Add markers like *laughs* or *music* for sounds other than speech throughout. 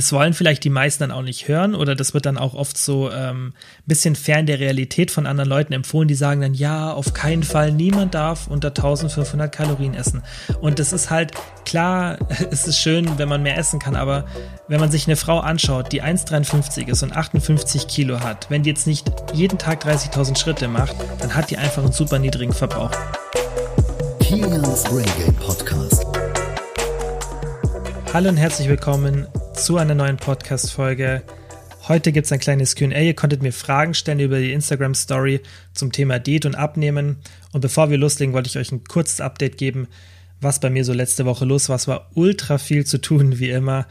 Das wollen vielleicht die meisten dann auch nicht hören oder das wird dann auch oft so ein ähm, bisschen fern der Realität von anderen Leuten empfohlen, die sagen dann, ja, auf keinen Fall, niemand darf unter 1500 Kalorien essen. Und das ist halt, klar, *laughs* es ist schön, wenn man mehr essen kann, aber wenn man sich eine Frau anschaut, die 1,53 ist und 58 Kilo hat, wenn die jetzt nicht jeden Tag 30.000 Schritte macht, dann hat die einfach einen super niedrigen Verbrauch. Kilians Brain Podcast. Hallo und herzlich willkommen zu einer neuen Podcast-Folge. Heute gibt es ein kleines QA. Ihr konntet mir Fragen stellen über die Instagram-Story zum Thema Diät und Abnehmen. Und bevor wir loslegen, wollte ich euch ein kurzes Update geben, was bei mir so letzte Woche los war. Es war ultra viel zu tun, wie immer.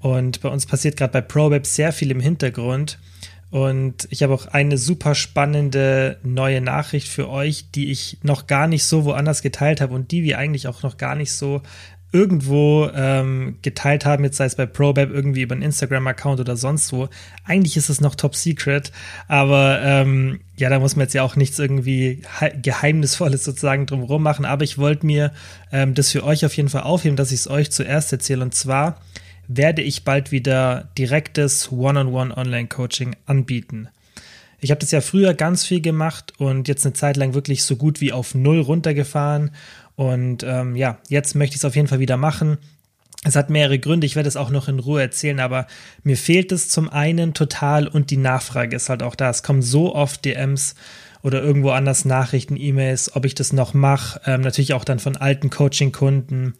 Und bei uns passiert gerade bei ProWeb sehr viel im Hintergrund. Und ich habe auch eine super spannende neue Nachricht für euch, die ich noch gar nicht so woanders geteilt habe und die wir eigentlich auch noch gar nicht so irgendwo ähm, geteilt haben, jetzt sei es bei ProBab irgendwie über einen Instagram-Account oder sonst wo. Eigentlich ist es noch top secret, aber ähm, ja, da muss man jetzt ja auch nichts irgendwie Geheimnisvolles sozusagen drumherum machen. Aber ich wollte mir ähm, das für euch auf jeden Fall aufheben, dass ich es euch zuerst erzähle. Und zwar werde ich bald wieder direktes One-on-One Online-Coaching anbieten. Ich habe das ja früher ganz viel gemacht und jetzt eine Zeit lang wirklich so gut wie auf Null runtergefahren und ähm, ja, jetzt möchte ich es auf jeden Fall wieder machen. Es hat mehrere Gründe, ich werde es auch noch in Ruhe erzählen, aber mir fehlt es zum einen total und die Nachfrage ist halt auch da. Es kommen so oft DMs oder irgendwo anders Nachrichten, E-Mails, ob ich das noch mache. Ähm, natürlich auch dann von alten Coaching-Kunden.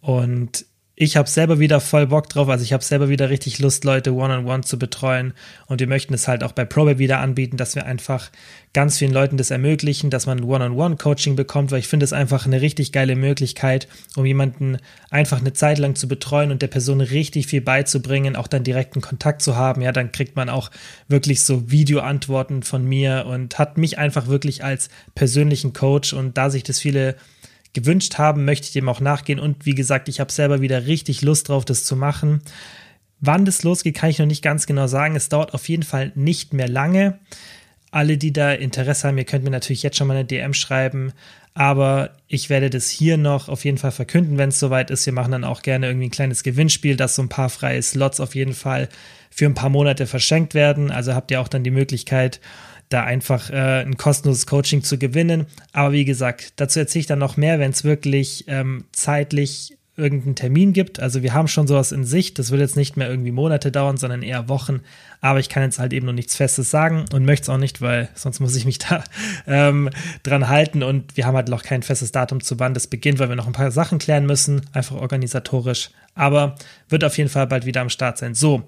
Und ich habe selber wieder voll Bock drauf. Also ich habe selber wieder richtig Lust, Leute one-on-one -on -one zu betreuen. Und wir möchten es halt auch bei Probe wieder anbieten, dass wir einfach ganz vielen Leuten das ermöglichen, dass man One-on-One-Coaching bekommt, weil ich finde es einfach eine richtig geile Möglichkeit, um jemanden einfach eine Zeit lang zu betreuen und der Person richtig viel beizubringen, auch dann direkten Kontakt zu haben. Ja, dann kriegt man auch wirklich so Videoantworten von mir und hat mich einfach wirklich als persönlichen Coach. Und da sich das viele gewünscht haben, möchte ich dem auch nachgehen. Und wie gesagt, ich habe selber wieder richtig Lust drauf, das zu machen. Wann das losgeht, kann ich noch nicht ganz genau sagen. Es dauert auf jeden Fall nicht mehr lange. Alle, die da Interesse haben, ihr könnt mir natürlich jetzt schon mal eine DM schreiben. Aber ich werde das hier noch auf jeden Fall verkünden, wenn es soweit ist. Wir machen dann auch gerne irgendwie ein kleines Gewinnspiel, dass so ein paar freie Slots auf jeden Fall für ein paar Monate verschenkt werden. Also habt ihr auch dann die Möglichkeit, da einfach äh, ein kostenloses Coaching zu gewinnen. Aber wie gesagt, dazu erzähle ich dann noch mehr, wenn es wirklich ähm, zeitlich irgendeinen Termin gibt. Also wir haben schon sowas in Sicht. Das wird jetzt nicht mehr irgendwie Monate dauern, sondern eher Wochen. Aber ich kann jetzt halt eben noch nichts Festes sagen und möchte es auch nicht, weil sonst muss ich mich *laughs* da ähm, dran halten. Und wir haben halt noch kein festes Datum zu wann das beginnt, weil wir noch ein paar Sachen klären müssen, einfach organisatorisch. Aber wird auf jeden Fall bald wieder am Start sein. So.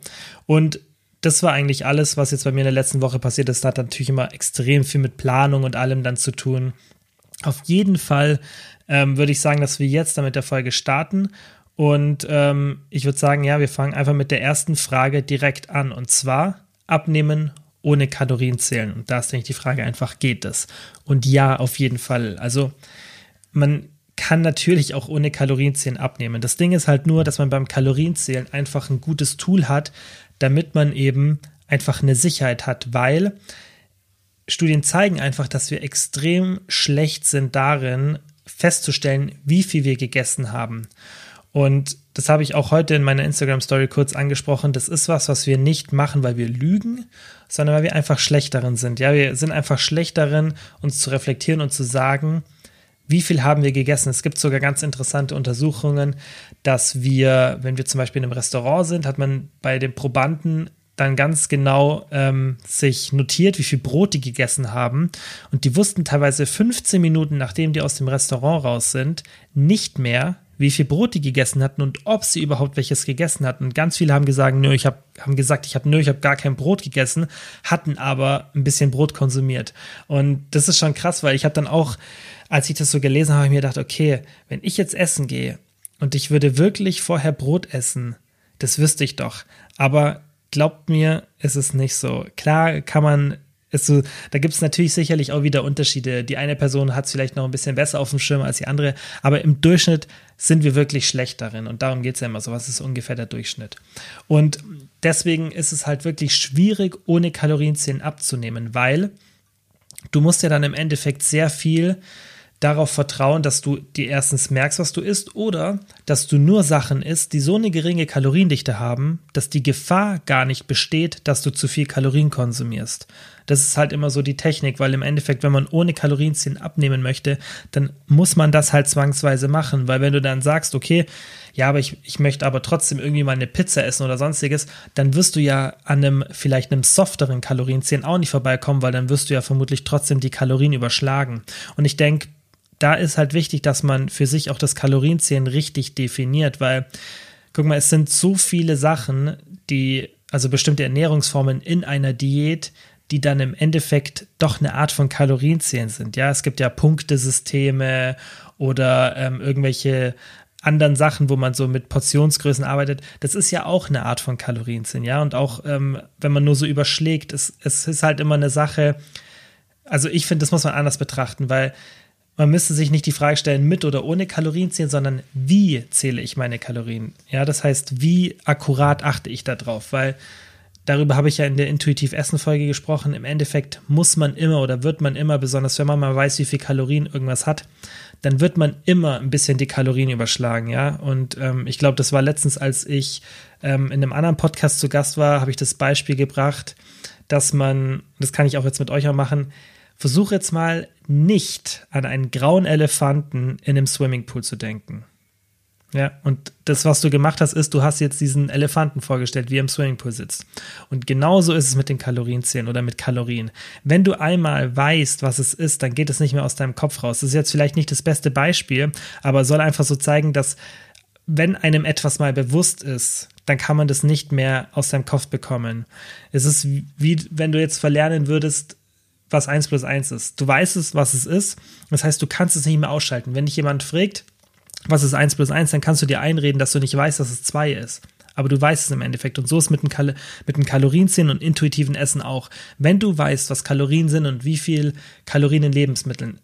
Und das war eigentlich alles, was jetzt bei mir in der letzten Woche passiert ist. Das hat natürlich immer extrem viel mit Planung und allem dann zu tun. Auf jeden Fall ähm, würde ich sagen, dass wir jetzt damit der Folge starten. Und ähm, ich würde sagen, ja, wir fangen einfach mit der ersten Frage direkt an. Und zwar abnehmen ohne Kalorien zählen. Und da ist, denke ich, die Frage einfach, geht das? Und ja, auf jeden Fall. Also man kann natürlich auch ohne Kalorienzählen abnehmen. Das Ding ist halt nur, dass man beim Kalorienzählen einfach ein gutes Tool hat, damit man eben einfach eine Sicherheit hat, weil Studien zeigen einfach, dass wir extrem schlecht sind darin, festzustellen, wie viel wir gegessen haben. Und das habe ich auch heute in meiner Instagram-Story kurz angesprochen. Das ist was, was wir nicht machen, weil wir lügen, sondern weil wir einfach schlecht darin sind. Ja, wir sind einfach schlecht darin, uns zu reflektieren und zu sagen, wie viel haben wir gegessen? Es gibt sogar ganz interessante Untersuchungen, dass wir, wenn wir zum Beispiel in einem Restaurant sind, hat man bei den Probanden dann ganz genau ähm, sich notiert, wie viel Brot die gegessen haben. Und die wussten teilweise 15 Minuten, nachdem die aus dem Restaurant raus sind, nicht mehr, wie viel Brot die gegessen hatten und ob sie überhaupt welches gegessen hatten. Und ganz viele haben gesagt, nö, ich habe haben gesagt, ich habe nö, ich habe gar kein Brot gegessen, hatten aber ein bisschen Brot konsumiert. Und das ist schon krass, weil ich habe dann auch als ich das so gelesen habe, habe ich mir gedacht, okay, wenn ich jetzt essen gehe und ich würde wirklich vorher Brot essen, das wüsste ich doch. Aber glaubt mir, ist es nicht so. Klar kann man so, da gibt es natürlich sicherlich auch wieder Unterschiede. Die eine Person hat es vielleicht noch ein bisschen besser auf dem Schirm als die andere, aber im Durchschnitt sind wir wirklich schlecht darin. Und darum geht es ja immer so. Was ist ungefähr der Durchschnitt? Und deswegen ist es halt wirklich schwierig, ohne Kalorienzählen abzunehmen, weil du musst ja dann im Endeffekt sehr viel darauf vertrauen, dass du dir erstens merkst, was du isst, oder dass du nur Sachen isst, die so eine geringe Kaloriendichte haben, dass die Gefahr gar nicht besteht, dass du zu viel Kalorien konsumierst. Das ist halt immer so die Technik, weil im Endeffekt, wenn man ohne Kalorienziehen abnehmen möchte, dann muss man das halt zwangsweise machen, weil wenn du dann sagst, okay, ja, aber ich, ich möchte aber trotzdem irgendwie mal eine Pizza essen oder sonstiges, dann wirst du ja an einem vielleicht einem softeren Kalorienziehen auch nicht vorbeikommen, weil dann wirst du ja vermutlich trotzdem die Kalorien überschlagen. Und ich denke, da ist halt wichtig, dass man für sich auch das Kalorienzählen richtig definiert, weil, guck mal, es sind so viele Sachen, die, also bestimmte Ernährungsformen in einer Diät, die dann im Endeffekt doch eine Art von Kalorienzählen sind. Ja, es gibt ja Punktesysteme oder ähm, irgendwelche anderen Sachen, wo man so mit Portionsgrößen arbeitet. Das ist ja auch eine Art von Kalorienzählen, ja. Und auch ähm, wenn man nur so überschlägt, es, es ist halt immer eine Sache. Also ich finde, das muss man anders betrachten, weil man müsste sich nicht die Frage stellen, mit oder ohne Kalorien zählen, sondern wie zähle ich meine Kalorien? Ja, das heißt, wie akkurat achte ich da drauf? Weil Darüber habe ich ja in der Intuitiv Essen Folge gesprochen. Im Endeffekt muss man immer oder wird man immer, besonders wenn man mal weiß, wie viel Kalorien irgendwas hat, dann wird man immer ein bisschen die Kalorien überschlagen, ja. Und ähm, ich glaube, das war letztens, als ich ähm, in einem anderen Podcast zu Gast war, habe ich das Beispiel gebracht, dass man, das kann ich auch jetzt mit euch auch machen, versuche jetzt mal nicht an einen grauen Elefanten in einem Swimmingpool zu denken. Ja, und das, was du gemacht hast, ist, du hast jetzt diesen Elefanten vorgestellt, wie er im Swimmingpool sitzt. Und genauso ist es mit den Kalorienzählen oder mit Kalorien. Wenn du einmal weißt, was es ist, dann geht es nicht mehr aus deinem Kopf raus. Das ist jetzt vielleicht nicht das beste Beispiel, aber soll einfach so zeigen, dass wenn einem etwas mal bewusst ist, dann kann man das nicht mehr aus deinem Kopf bekommen. Es ist wie, wenn du jetzt verlernen würdest, was 1 plus 1 ist. Du weißt es, was es ist. Das heißt, du kannst es nicht mehr ausschalten. Wenn dich jemand fragt, was ist 1 plus 1, dann kannst du dir einreden, dass du nicht weißt, dass es 2 ist. Aber du weißt es im Endeffekt. Und so ist mit dem, Kal mit dem Kalorienzählen und intuitiven Essen auch. Wenn du weißt, was Kalorien sind und wie viel Kalorien in Lebensmitteln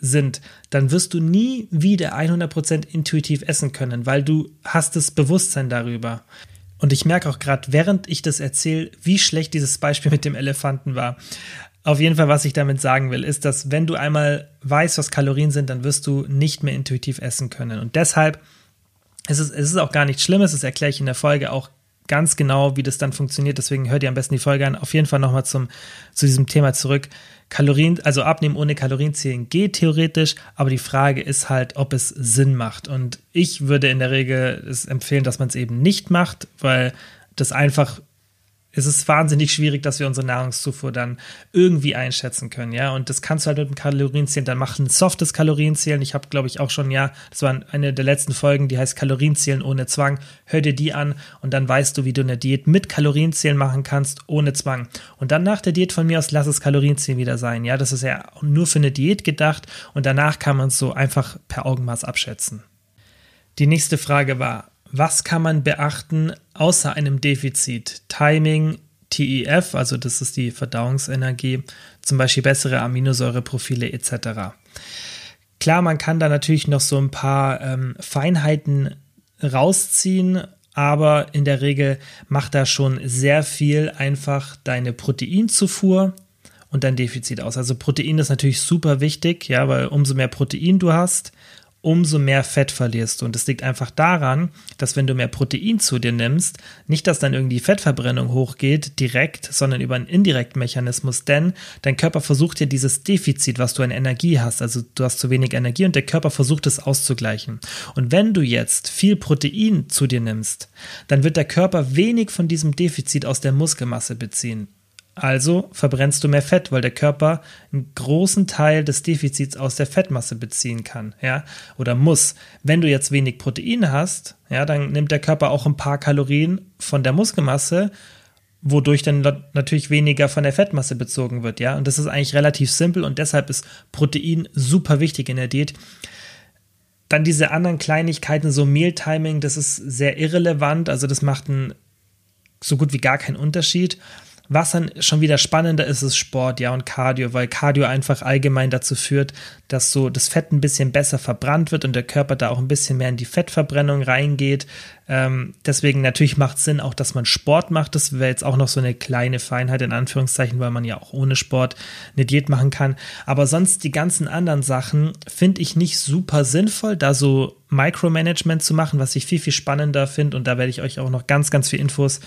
sind, dann wirst du nie wieder 100% intuitiv essen können, weil du hast das Bewusstsein darüber. Und ich merke auch gerade, während ich das erzähle, wie schlecht dieses Beispiel mit dem Elefanten war. Auf jeden Fall, was ich damit sagen will, ist, dass wenn du einmal weißt, was Kalorien sind, dann wirst du nicht mehr intuitiv essen können. Und deshalb ist es, es ist auch gar nichts Schlimmes, das erkläre ich in der Folge auch ganz genau, wie das dann funktioniert. Deswegen hört ihr am besten die Folge an. Auf jeden Fall nochmal zu diesem Thema zurück. Kalorien, also abnehmen ohne Kalorienzählen geht theoretisch, aber die Frage ist halt, ob es Sinn macht. Und ich würde in der Regel es empfehlen, dass man es eben nicht macht, weil das einfach es ist wahnsinnig schwierig, dass wir unsere Nahrungszufuhr dann irgendwie einschätzen können, ja. Und das kannst du halt mit dem Kalorienzählen dann machen. Ein softes Kalorienzählen. Ich habe, glaube ich, auch schon, ja, das war eine der letzten Folgen, die heißt Kalorienzählen ohne Zwang. Hör dir die an und dann weißt du, wie du eine Diät mit Kalorienzählen machen kannst, ohne Zwang. Und dann nach der Diät von mir aus, lass es Kalorienzählen wieder sein, ja. Das ist ja nur für eine Diät gedacht und danach kann man es so einfach per Augenmaß abschätzen. Die nächste Frage war, was kann man beachten außer einem Defizit? Timing, TEF, also das ist die Verdauungsenergie, zum Beispiel bessere Aminosäureprofile etc. Klar, man kann da natürlich noch so ein paar ähm, Feinheiten rausziehen, aber in der Regel macht da schon sehr viel einfach deine Proteinzufuhr und dein Defizit aus. Also Protein ist natürlich super wichtig, ja, weil umso mehr Protein du hast, umso mehr Fett verlierst du. Und das liegt einfach daran, dass wenn du mehr Protein zu dir nimmst, nicht, dass dann irgendwie Fettverbrennung hochgeht direkt, sondern über einen indirekten Mechanismus, denn dein Körper versucht ja dieses Defizit, was du an Energie hast, also du hast zu wenig Energie und der Körper versucht es auszugleichen. Und wenn du jetzt viel Protein zu dir nimmst, dann wird der Körper wenig von diesem Defizit aus der Muskelmasse beziehen. Also verbrennst du mehr Fett, weil der Körper einen großen Teil des Defizits aus der Fettmasse beziehen kann, ja, oder muss. Wenn du jetzt wenig Protein hast, ja, dann nimmt der Körper auch ein paar Kalorien von der Muskelmasse, wodurch dann natürlich weniger von der Fettmasse bezogen wird, ja. Und das ist eigentlich relativ simpel und deshalb ist Protein super wichtig in der Diät. Dann diese anderen Kleinigkeiten, so Mealtiming, das ist sehr irrelevant, also das macht einen so gut wie gar keinen Unterschied Was dann schon wieder spannender ist, ist Sport, ja, und Cardio, weil Cardio einfach allgemein dazu führt, dass so das Fett ein bisschen besser verbrannt wird und der Körper da auch ein bisschen mehr in die Fettverbrennung reingeht. Ähm, deswegen natürlich macht es Sinn auch, dass man Sport macht. Das wäre jetzt auch noch so eine kleine Feinheit in Anführungszeichen, weil man ja auch ohne Sport eine Diät machen kann. Aber sonst die ganzen anderen Sachen finde ich nicht super sinnvoll, da so Micromanagement zu machen, was ich viel, viel spannender finde. Und da werde ich euch auch noch ganz, ganz viel Infos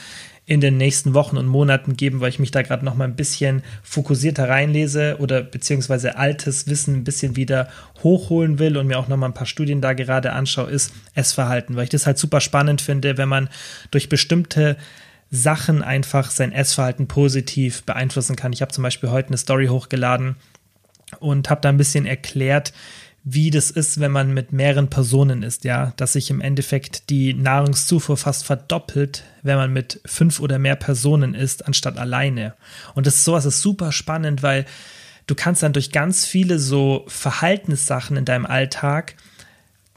in den nächsten Wochen und Monaten geben, weil ich mich da gerade noch mal ein bisschen fokussierter reinlese oder beziehungsweise altes Wissen ein bisschen wieder hochholen will und mir auch noch mal ein paar Studien da gerade anschaue, ist Essverhalten, weil ich das halt super spannend finde, wenn man durch bestimmte Sachen einfach sein Essverhalten positiv beeinflussen kann. Ich habe zum Beispiel heute eine Story hochgeladen und habe da ein bisschen erklärt, wie das ist, wenn man mit mehreren Personen ist, ja, dass sich im Endeffekt die Nahrungszufuhr fast verdoppelt, wenn man mit fünf oder mehr Personen ist, anstatt alleine. Und das ist sowas ist super spannend, weil du kannst dann durch ganz viele so Verhaltenssachen in deinem Alltag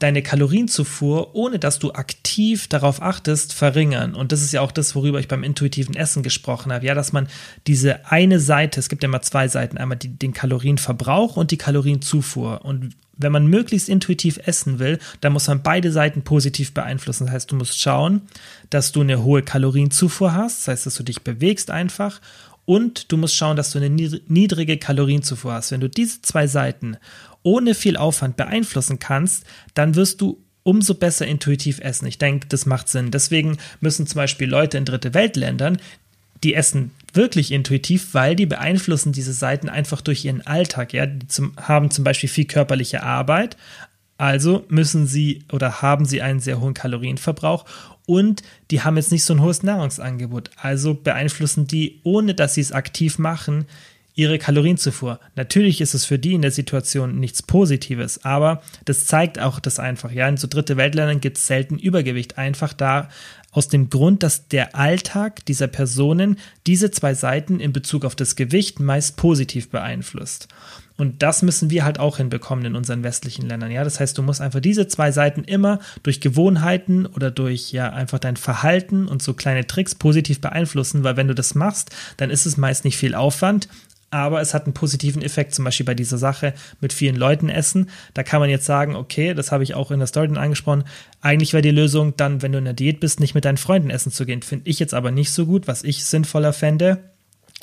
deine Kalorienzufuhr, ohne dass du aktiv darauf achtest, verringern. Und das ist ja auch das, worüber ich beim intuitiven Essen gesprochen habe. Ja, dass man diese eine Seite, es gibt ja immer zwei Seiten, einmal die, den Kalorienverbrauch und die Kalorienzufuhr. Und wenn man möglichst intuitiv essen will, dann muss man beide Seiten positiv beeinflussen. Das heißt, du musst schauen, dass du eine hohe Kalorienzufuhr hast, das heißt, dass du dich bewegst einfach und du musst schauen, dass du eine niedrige Kalorienzufuhr hast. Wenn du diese zwei Seiten ohne viel Aufwand beeinflussen kannst, dann wirst du umso besser intuitiv essen. Ich denke, das macht Sinn. Deswegen müssen zum Beispiel Leute in dritte Weltländern, die essen wirklich intuitiv, weil die beeinflussen diese Seiten einfach durch ihren Alltag. Ja, die zum, haben zum Beispiel viel körperliche Arbeit, also müssen sie oder haben sie einen sehr hohen Kalorienverbrauch und die haben jetzt nicht so ein hohes Nahrungsangebot. Also beeinflussen die, ohne dass sie es aktiv machen, ihre Kalorienzufuhr. Natürlich ist es für die in der Situation nichts Positives, aber das zeigt auch das einfach. Ja, in so dritte Weltländern gibt es selten Übergewicht. Einfach da aus dem Grund, dass der Alltag dieser Personen diese zwei Seiten in Bezug auf das Gewicht meist positiv beeinflusst. Und das müssen wir halt auch hinbekommen in unseren westlichen Ländern. Ja, das heißt, du musst einfach diese zwei Seiten immer durch Gewohnheiten oder durch ja einfach dein Verhalten und so kleine Tricks positiv beeinflussen, weil wenn du das machst, dann ist es meist nicht viel Aufwand, aber es hat einen positiven Effekt, zum Beispiel bei dieser Sache mit vielen Leuten essen. Da kann man jetzt sagen, okay, das habe ich auch in der Story angesprochen. Eigentlich wäre die Lösung dann, wenn du in der Diät bist, nicht mit deinen Freunden essen zu gehen. Finde ich jetzt aber nicht so gut, was ich sinnvoller fände,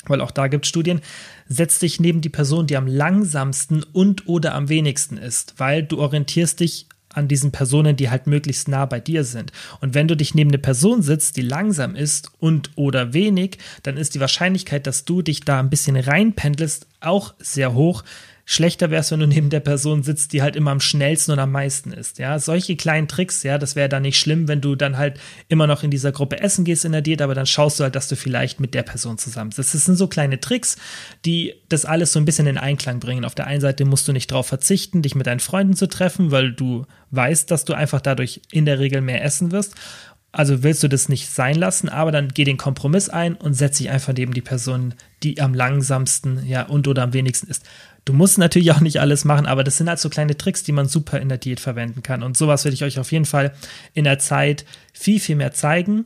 weil auch da gibt es Studien. Setz dich neben die Person, die am langsamsten und oder am wenigsten ist, weil du orientierst dich an diesen Personen, die halt möglichst nah bei dir sind. Und wenn du dich neben eine Person sitzt, die langsam ist und oder wenig, dann ist die Wahrscheinlichkeit, dass du dich da ein bisschen reinpendelst, auch sehr hoch. Schlechter wäre es, wenn du neben der Person sitzt, die halt immer am schnellsten und am meisten ist. Ja, solche kleinen Tricks, ja, das wäre dann nicht schlimm, wenn du dann halt immer noch in dieser Gruppe essen gehst in der Diät, aber dann schaust du halt, dass du vielleicht mit der Person zusammen sitzt. Das sind so kleine Tricks, die das alles so ein bisschen in Einklang bringen. Auf der einen Seite musst du nicht darauf verzichten, dich mit deinen Freunden zu treffen, weil du weißt, dass du einfach dadurch in der Regel mehr essen wirst. Also willst du das nicht sein lassen, aber dann geh den Kompromiss ein und setz dich einfach neben die Person, die am langsamsten, ja, und oder am wenigsten ist. Du musst natürlich auch nicht alles machen, aber das sind halt so kleine Tricks, die man super in der Diät verwenden kann. Und sowas werde ich euch auf jeden Fall in der Zeit viel, viel mehr zeigen.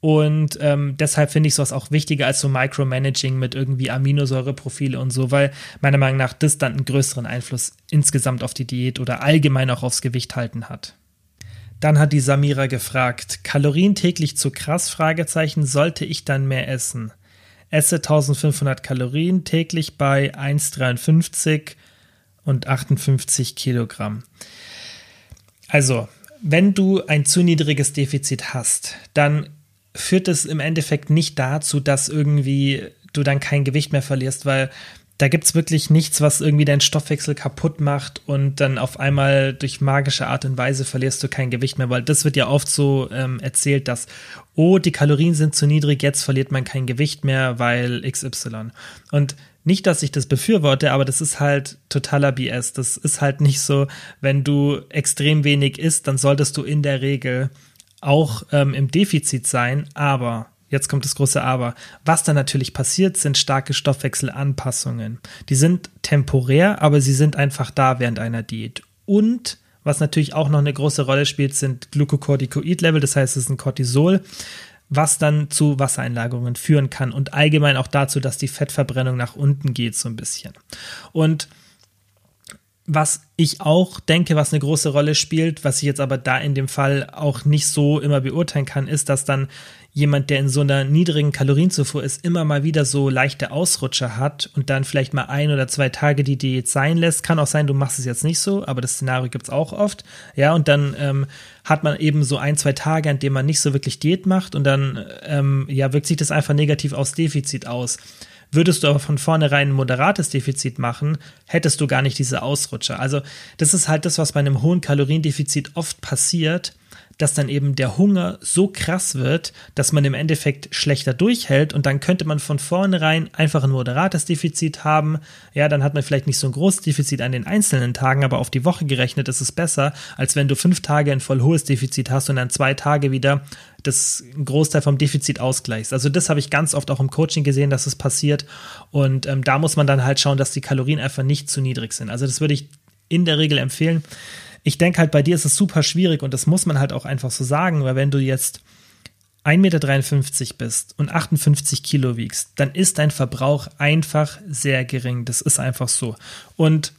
Und ähm, deshalb finde ich sowas auch wichtiger als so Micromanaging mit irgendwie Aminosäureprofile und so, weil meiner Meinung nach das dann einen größeren Einfluss insgesamt auf die Diät oder allgemein auch aufs Gewicht halten hat. Dann hat die Samira gefragt, Kalorien täglich zu krass? Fragezeichen, sollte ich dann mehr essen? Esse 1500 Kalorien täglich bei 1,53 und 58 Kilogramm. Also, wenn du ein zu niedriges Defizit hast, dann führt es im Endeffekt nicht dazu, dass irgendwie du dann kein Gewicht mehr verlierst, weil da gibt es wirklich nichts, was irgendwie deinen Stoffwechsel kaputt macht und dann auf einmal durch magische Art und Weise verlierst du kein Gewicht mehr, weil das wird ja oft so ähm, erzählt, dass, oh, die Kalorien sind zu niedrig, jetzt verliert man kein Gewicht mehr, weil XY. Und nicht, dass ich das befürworte, aber das ist halt totaler BS. Das ist halt nicht so, wenn du extrem wenig isst, dann solltest du in der Regel auch ähm, im Defizit sein, aber Jetzt kommt das große Aber. Was dann natürlich passiert, sind starke Stoffwechselanpassungen. Die sind temporär, aber sie sind einfach da während einer Diät. Und was natürlich auch noch eine große Rolle spielt, sind Glucocorticoid-Level, das heißt, es ist ein Cortisol, was dann zu Wassereinlagerungen führen kann und allgemein auch dazu, dass die Fettverbrennung nach unten geht so ein bisschen. Und was ich auch denke, was eine große Rolle spielt, was ich jetzt aber da in dem Fall auch nicht so immer beurteilen kann, ist, dass dann jemand, der in so einer niedrigen Kalorienzufuhr ist, immer mal wieder so leichte Ausrutscher hat und dann vielleicht mal ein oder zwei Tage die Diät sein lässt. Kann auch sein, du machst es jetzt nicht so, aber das Szenario gibt es auch oft. Ja, und dann ähm, hat man eben so ein, zwei Tage, an denen man nicht so wirklich Diät macht und dann ähm, ja, wirkt sich das einfach negativ aufs Defizit aus. Würdest du aber von vornherein ein moderates Defizit machen, hättest du gar nicht diese Ausrutscher. Also das ist halt das, was bei einem hohen Kaloriendefizit oft passiert, dass dann eben der Hunger so krass wird, dass man im Endeffekt schlechter durchhält und dann könnte man von vornherein einfach ein moderates Defizit haben. Ja, dann hat man vielleicht nicht so ein großes Defizit an den einzelnen Tagen, aber auf die Woche gerechnet ist es besser, als wenn du fünf Tage ein voll hohes Defizit hast und dann zwei Tage wieder das Großteil vom Defizit ausgleichst. Also das habe ich ganz oft auch im Coaching gesehen, dass es passiert und ähm, da muss man dann halt schauen, dass die Kalorien einfach nicht zu niedrig sind. Also das würde ich in der Regel empfehlen ich denke halt, bei dir ist es super schwierig und das muss man halt auch einfach so sagen, weil wenn du jetzt 1,53 Meter bist und 58 Kilo wiegst, dann ist dein Verbrauch einfach sehr gering. Das ist einfach so. Und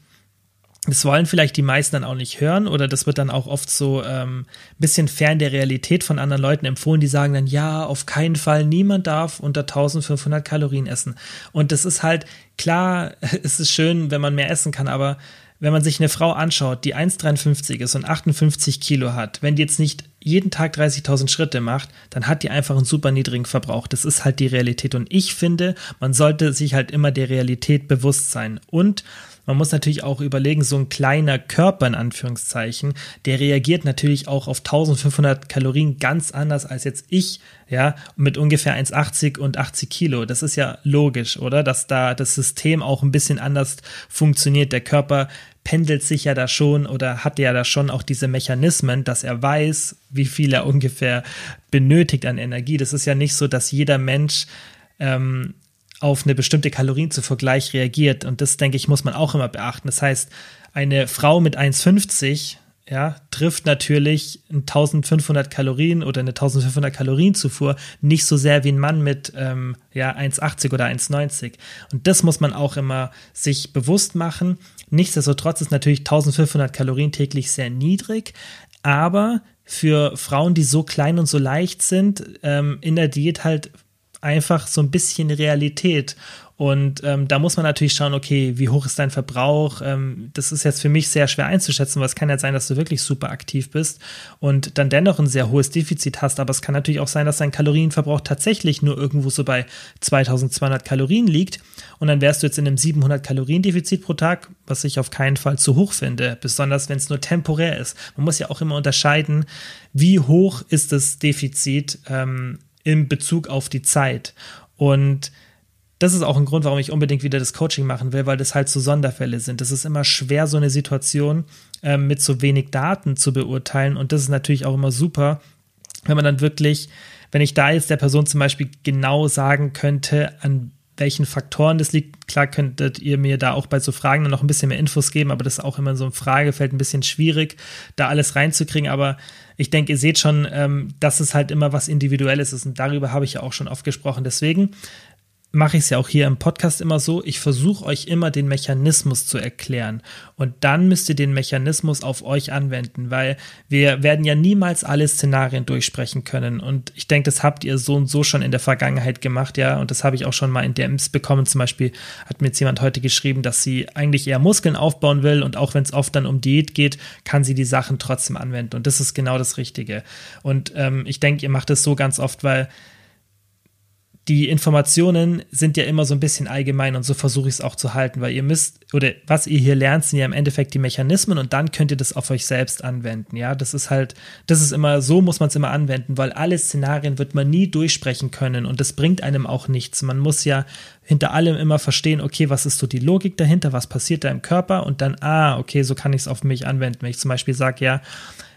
das wollen vielleicht die meisten dann auch nicht hören oder das wird dann auch oft so ein ähm, bisschen fern der Realität von anderen Leuten empfohlen, die sagen dann, ja, auf keinen Fall, niemand darf unter 1500 Kalorien essen. Und das ist halt, klar, *laughs* es ist schön, wenn man mehr essen kann, aber wenn man sich eine Frau anschaut, die 1,53 ist und 58 Kilo hat, wenn die jetzt nicht jeden Tag 30.000 Schritte macht, dann hat die einfach einen super niedrigen Verbrauch. Das ist halt die Realität. Und ich finde, man sollte sich halt immer der Realität bewusst sein. Und man muss natürlich auch überlegen, so ein kleiner Körper in Anführungszeichen, der reagiert natürlich auch auf 1500 Kalorien ganz anders als jetzt ich, ja, mit ungefähr 1,80 und 80 Kilo. Das ist ja logisch, oder? Dass da das System auch ein bisschen anders funktioniert. Der Körper pendelt sich ja da schon oder hat ja da schon auch diese Mechanismen, dass er weiß, wie viel er ungefähr benötigt an Energie. Das ist ja nicht so, dass jeder Mensch ähm, auf eine bestimmte Kalorien zu Vergleich reagiert. Und das, denke ich, muss man auch immer beachten. Das heißt, eine Frau mit 1,50 ja, trifft natürlich 1500 Kalorien oder eine 1500 Kalorienzufuhr nicht so sehr wie ein Mann mit ähm, ja, 1,80 oder 1,90. Und das muss man auch immer sich bewusst machen. Nichtsdestotrotz ist natürlich 1500 Kalorien täglich sehr niedrig, aber für Frauen, die so klein und so leicht sind, ähm, in der Diät halt einfach so ein bisschen Realität. Und ähm, da muss man natürlich schauen, okay, wie hoch ist dein Verbrauch? Ähm, das ist jetzt für mich sehr schwer einzuschätzen, weil es kann ja sein, dass du wirklich super aktiv bist und dann dennoch ein sehr hohes Defizit hast. Aber es kann natürlich auch sein, dass dein Kalorienverbrauch tatsächlich nur irgendwo so bei 2200 Kalorien liegt. Und dann wärst du jetzt in einem 700 Kalorien-Defizit pro Tag, was ich auf keinen Fall zu hoch finde, besonders wenn es nur temporär ist. Man muss ja auch immer unterscheiden, wie hoch ist das Defizit ähm, in Bezug auf die Zeit. Und das ist auch ein Grund, warum ich unbedingt wieder das Coaching machen will, weil das halt so Sonderfälle sind. Das ist immer schwer, so eine Situation äh, mit so wenig Daten zu beurteilen. Und das ist natürlich auch immer super, wenn man dann wirklich, wenn ich da jetzt der Person zum Beispiel genau sagen könnte, an welchen Faktoren das liegt. Klar könntet ihr mir da auch bei so Fragen noch ein bisschen mehr Infos geben, aber das ist auch immer so ein Fragefeld ein bisschen schwierig, da alles reinzukriegen. Aber ich denke, ihr seht schon, ähm, dass es halt immer was Individuelles ist und darüber habe ich ja auch schon oft gesprochen. Deswegen mache ich es ja auch hier im Podcast immer so, ich versuche euch immer den Mechanismus zu erklären. Und dann müsst ihr den Mechanismus auf euch anwenden, weil wir werden ja niemals alle Szenarien durchsprechen können. Und ich denke, das habt ihr so und so schon in der Vergangenheit gemacht, ja, und das habe ich auch schon mal in DMs bekommen, zum Beispiel hat mir jetzt jemand heute geschrieben, dass sie eigentlich eher Muskeln aufbauen will. Und auch wenn es oft dann um Diät geht, kann sie die Sachen trotzdem anwenden. Und das ist genau das Richtige. Und ähm, ich denke, ihr macht es so ganz oft, weil die Informationen sind ja immer so ein bisschen allgemein und so versuche ich es auch zu halten, weil ihr müsst, oder was ihr hier lernt, sind ja im Endeffekt die Mechanismen und dann könnt ihr das auf euch selbst anwenden. Ja, das ist halt, das ist immer, so muss man es immer anwenden, weil alle Szenarien wird man nie durchsprechen können und das bringt einem auch nichts. Man muss ja hinter allem immer verstehen, okay, was ist so die Logik dahinter, was passiert da im Körper und dann, ah, okay, so kann ich es auf mich anwenden. Wenn ich zum Beispiel sage, ja,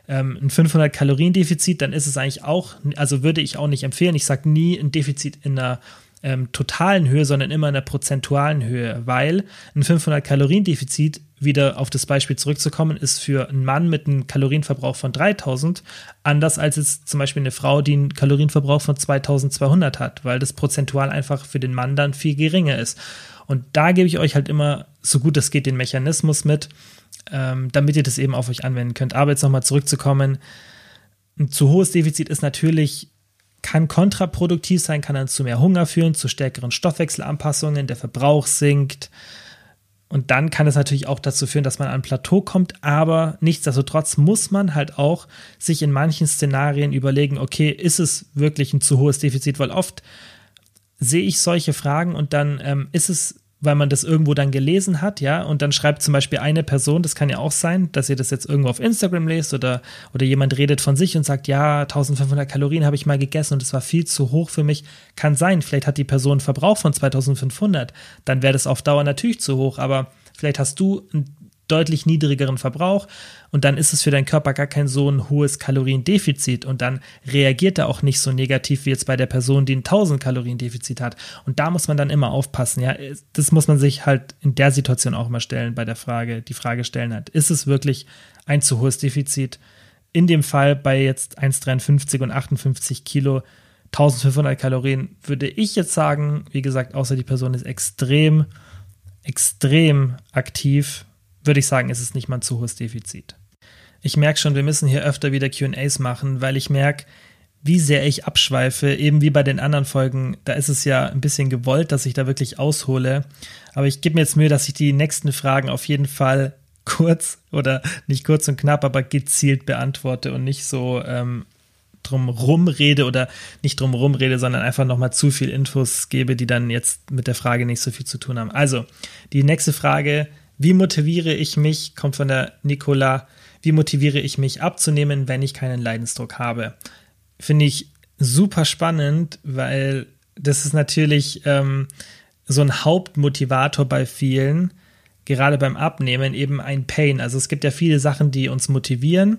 ähm, ein 500 Kalorien Defizit, dann ist es eigentlich auch, also würde ich auch nicht empfehlen. Ich sage nie ein Defizit in einer ähm, totalen Höhe, sondern immer in der prozentualen Höhe, weil ein 500 Kalorien Defizit wieder auf das Beispiel zurückzukommen, ist für einen Mann mit einem Kalorienverbrauch von 3000 anders als jetzt zum Beispiel eine Frau, die einen Kalorienverbrauch von 2200 hat, weil das prozentual einfach für den Mann dann viel geringer ist. Und da gebe ich euch halt immer so gut es geht den Mechanismus mit, ähm, damit ihr das eben auf euch anwenden könnt. Aber jetzt nochmal zurückzukommen, ein zu hohes Defizit ist natürlich kann kontraproduktiv sein, kann dann zu mehr Hunger führen, zu stärkeren Stoffwechselanpassungen, der Verbrauch sinkt, und dann kann es natürlich auch dazu führen, dass man an ein Plateau kommt, aber nichtsdestotrotz muss man halt auch sich in manchen Szenarien überlegen, okay, ist es wirklich ein zu hohes Defizit? Weil oft sehe ich solche Fragen und dann ähm, ist es weil man das irgendwo dann gelesen hat, ja, und dann schreibt zum Beispiel eine Person, das kann ja auch sein, dass ihr das jetzt irgendwo auf Instagram lest oder, oder jemand redet von sich und sagt, ja, 1500 Kalorien habe ich mal gegessen und es war viel zu hoch für mich. Kann sein, vielleicht hat die Person einen Verbrauch von 2500, dann wäre das auf Dauer natürlich zu hoch, aber vielleicht hast du ein deutlich niedrigeren Verbrauch und dann ist es für deinen Körper gar kein so ein hohes Kaloriendefizit und dann reagiert er auch nicht so negativ wie jetzt bei der Person, die ein 1000 Kaloriendefizit hat. Und da muss man dann immer aufpassen, ja. Das muss man sich halt in der Situation auch immer stellen bei der Frage, die Frage stellen hat, ist es wirklich ein zu hohes Defizit? In dem Fall bei jetzt 1,53 und 58 Kilo 1500 Kalorien würde ich jetzt sagen, wie gesagt, außer die Person ist extrem, extrem aktiv, würde ich sagen, ist es nicht mal ein zu hohes Defizit. Ich merke schon, wir müssen hier öfter wieder QAs machen, weil ich merke, wie sehr ich abschweife, eben wie bei den anderen Folgen. Da ist es ja ein bisschen gewollt, dass ich da wirklich aushole. Aber ich gebe mir jetzt Mühe, dass ich die nächsten Fragen auf jeden Fall *laughs* kurz oder nicht kurz und knapp, aber gezielt beantworte und nicht so ähm, drum rumrede oder nicht drum rumrede, sondern einfach nochmal zu viel Infos gebe, die dann jetzt mit der Frage nicht so viel zu tun haben. Also, die nächste Frage wie motiviere ich mich, kommt von der Nicola, wie motiviere ich mich abzunehmen, wenn ich keinen Leidensdruck habe? Finde ich super spannend, weil das ist natürlich ähm, so ein Hauptmotivator bei vielen, gerade beim Abnehmen, eben ein Pain. Also es gibt ja viele Sachen, die uns motivieren.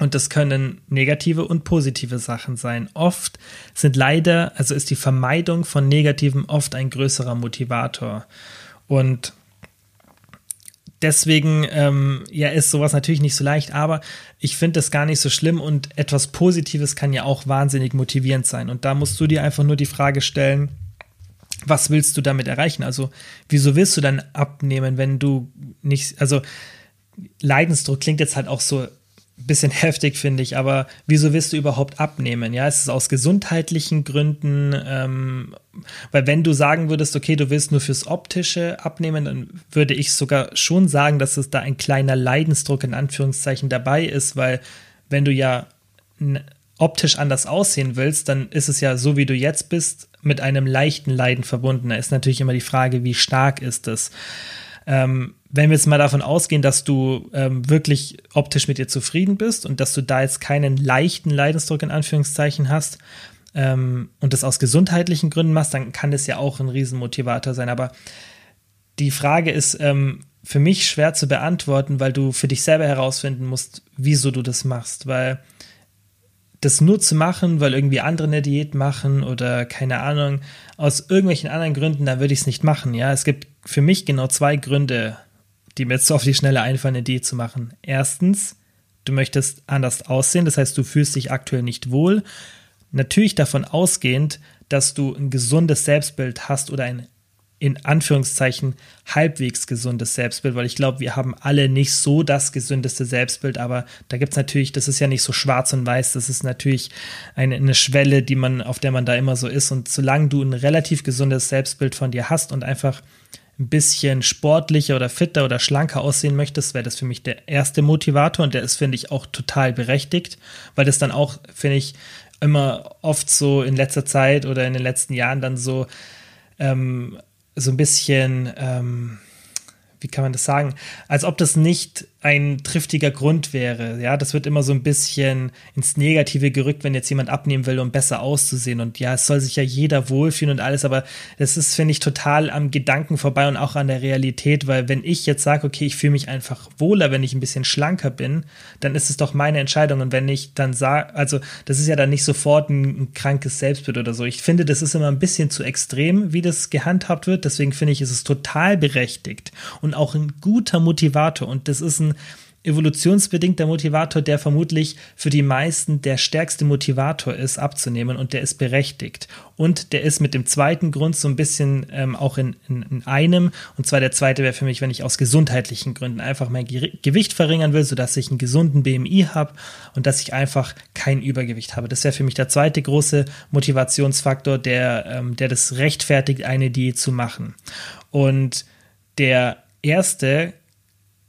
Und das können negative und positive Sachen sein. Oft sind leider, also ist die Vermeidung von Negativen oft ein größerer Motivator. Und deswegen ähm, ja, ist sowas natürlich nicht so leicht, aber ich finde das gar nicht so schlimm und etwas Positives kann ja auch wahnsinnig motivierend sein. Und da musst du dir einfach nur die Frage stellen, was willst du damit erreichen? Also, wieso willst du dann abnehmen, wenn du nicht, also Leidensdruck klingt jetzt halt auch so bisschen heftig, finde ich, aber wieso willst du überhaupt abnehmen? Ja, ist es aus gesundheitlichen Gründen? Ähm, weil wenn du sagen würdest, okay, du willst nur fürs Optische abnehmen, dann würde ich sogar schon sagen, dass es da ein kleiner Leidensdruck in Anführungszeichen dabei ist, weil wenn du ja optisch anders aussehen willst, dann ist es ja so, wie du jetzt bist, mit einem leichten Leiden verbunden. Da ist natürlich immer die Frage, wie stark ist es? Ähm, wenn wir jetzt mal davon ausgehen, dass du ähm, wirklich optisch mit dir zufrieden bist und dass du da jetzt keinen leichten Leidensdruck in Anführungszeichen hast ähm, und das aus gesundheitlichen Gründen machst, dann kann das ja auch ein Riesenmotivator sein. Aber die Frage ist ähm, für mich schwer zu beantworten, weil du für dich selber herausfinden musst, wieso du das machst. Weil das nur zu machen, weil irgendwie andere eine Diät machen oder keine Ahnung, aus irgendwelchen anderen Gründen, da würde ich es nicht machen. Ja, es gibt für mich genau zwei Gründe, die mir jetzt so auf die Schnelle einfallen, eine Diät zu machen. Erstens, du möchtest anders aussehen, das heißt, du fühlst dich aktuell nicht wohl. Natürlich davon ausgehend, dass du ein gesundes Selbstbild hast oder ein in Anführungszeichen halbwegs gesundes Selbstbild, weil ich glaube, wir haben alle nicht so das gesündeste Selbstbild, aber da gibt es natürlich, das ist ja nicht so schwarz und weiß, das ist natürlich eine, eine Schwelle, die man, auf der man da immer so ist. Und solange du ein relativ gesundes Selbstbild von dir hast und einfach ein bisschen sportlicher oder fitter oder schlanker aussehen möchtest, wäre das für mich der erste Motivator und der ist, finde ich, auch total berechtigt, weil das dann auch, finde ich, immer oft so in letzter Zeit oder in den letzten Jahren dann so, ähm, so ein bisschen, ähm, wie kann man das sagen, als ob das nicht ein triftiger Grund wäre. Ja, das wird immer so ein bisschen ins Negative gerückt, wenn jetzt jemand abnehmen will, um besser auszusehen. Und ja, es soll sich ja jeder wohlfühlen und alles, aber das ist, finde ich, total am Gedanken vorbei und auch an der Realität, weil wenn ich jetzt sage, okay, ich fühle mich einfach wohler, wenn ich ein bisschen schlanker bin, dann ist es doch meine Entscheidung. Und wenn ich dann sage, also das ist ja dann nicht sofort ein, ein krankes Selbstbild oder so. Ich finde, das ist immer ein bisschen zu extrem, wie das gehandhabt wird. Deswegen finde ich, ist es total berechtigt und auch ein guter Motivator. Und das ist ein evolutionsbedingter Motivator, der vermutlich für die meisten der stärkste Motivator ist, abzunehmen und der ist berechtigt. Und der ist mit dem zweiten Grund so ein bisschen ähm, auch in, in, in, einem. Und zwar der zweite wäre für mich, wenn ich aus gesundheitlichen Gründen einfach mein Gewicht verringern will, sodass ich einen gesunden BMI habe und dass ich einfach kein Übergewicht habe. Das wäre für mich der zweite große Motivationsfaktor, der, ähm, der das rechtfertigt, eine Diät zu machen. Und der erste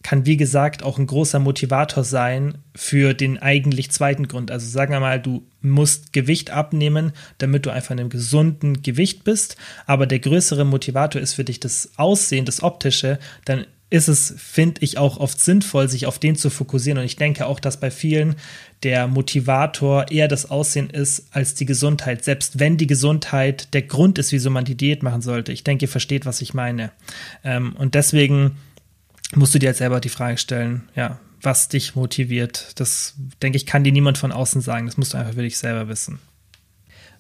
kann, wie gesagt, auch ein großer Motivator sein für den eigentlich zweiten Grund. Also sagen wir mal, du musst Gewicht abnehmen, damit du einfach in einem gesunden Gewicht bist. Aber der größere Motivator ist für dich das Aussehen, das Optische. Dann ist es, finde ich, auch oft sinnvoll, sich auf den zu fokussieren. Und ich denke auch, dass bei vielen der Motivator eher das Aussehen ist als die Gesundheit. Selbst wenn die Gesundheit der Grund ist, wieso man die Diät machen sollte. Ich denke, ihr versteht, was ich meine. Ähm, und deswegen musst du dir jetzt selber die Frage stellen, ja, was dich motiviert. Das, denke ich, kann dir niemand von außen sagen. Das musst du einfach wirklich selber wissen.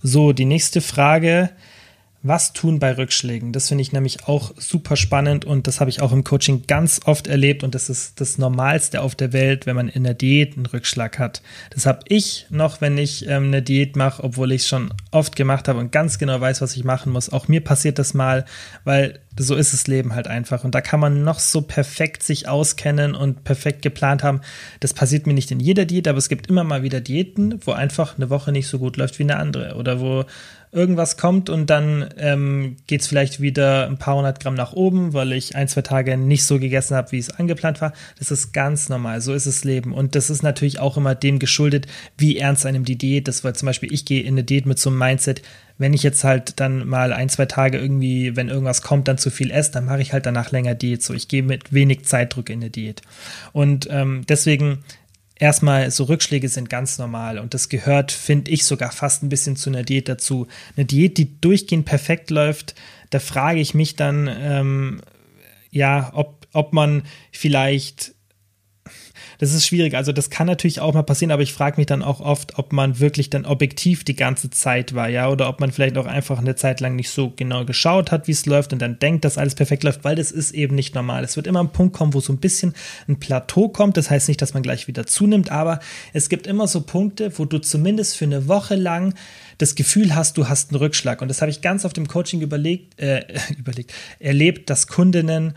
So, die nächste Frage. Was tun bei Rückschlägen? Das finde ich nämlich auch super spannend und das habe ich auch im Coaching ganz oft erlebt und das ist das Normalste auf der Welt, wenn man in der Diät einen Rückschlag hat. Das habe ich noch, wenn ich ähm, eine Diät mache, obwohl ich es schon oft gemacht habe und ganz genau weiß, was ich machen muss. Auch mir passiert das mal, weil so ist das Leben halt einfach. Und da kann man noch so perfekt sich auskennen und perfekt geplant haben. Das passiert mir nicht in jeder Diät, aber es gibt immer mal wieder Diäten, wo einfach eine Woche nicht so gut läuft wie eine andere. Oder wo irgendwas kommt und dann ähm, geht es vielleicht wieder ein paar hundert Gramm nach oben, weil ich ein, zwei Tage nicht so gegessen habe, wie es angeplant war. Das ist ganz normal. So ist das Leben. Und das ist natürlich auch immer dem geschuldet, wie ernst einem die Diät ist. Weil zum Beispiel ich gehe in eine Diät mit so einem Mindset, wenn ich jetzt halt dann mal ein, zwei Tage irgendwie, wenn irgendwas kommt, dann zu viel esse, dann mache ich halt danach länger Diät. So, ich gehe mit wenig Zeitdruck in eine Diät. Und ähm, deswegen erstmal so Rückschläge sind ganz normal und das gehört, finde ich, sogar fast ein bisschen zu einer Diät dazu. Eine Diät, die durchgehend perfekt läuft, da frage ich mich dann, ähm, ja, ob, ob man vielleicht das ist schwierig. Also das kann natürlich auch mal passieren, aber ich frage mich dann auch oft, ob man wirklich dann objektiv die ganze Zeit war, ja, oder ob man vielleicht auch einfach eine Zeit lang nicht so genau geschaut hat, wie es läuft und dann denkt, dass alles perfekt läuft, weil das ist eben nicht normal. Es wird immer ein Punkt kommen, wo so ein bisschen ein Plateau kommt. Das heißt nicht, dass man gleich wieder zunimmt, aber es gibt immer so Punkte, wo du zumindest für eine Woche lang das Gefühl hast, du hast einen Rückschlag. Und das habe ich ganz auf dem Coaching überlegt, äh, *laughs* überlegt, erlebt, dass Kundinnen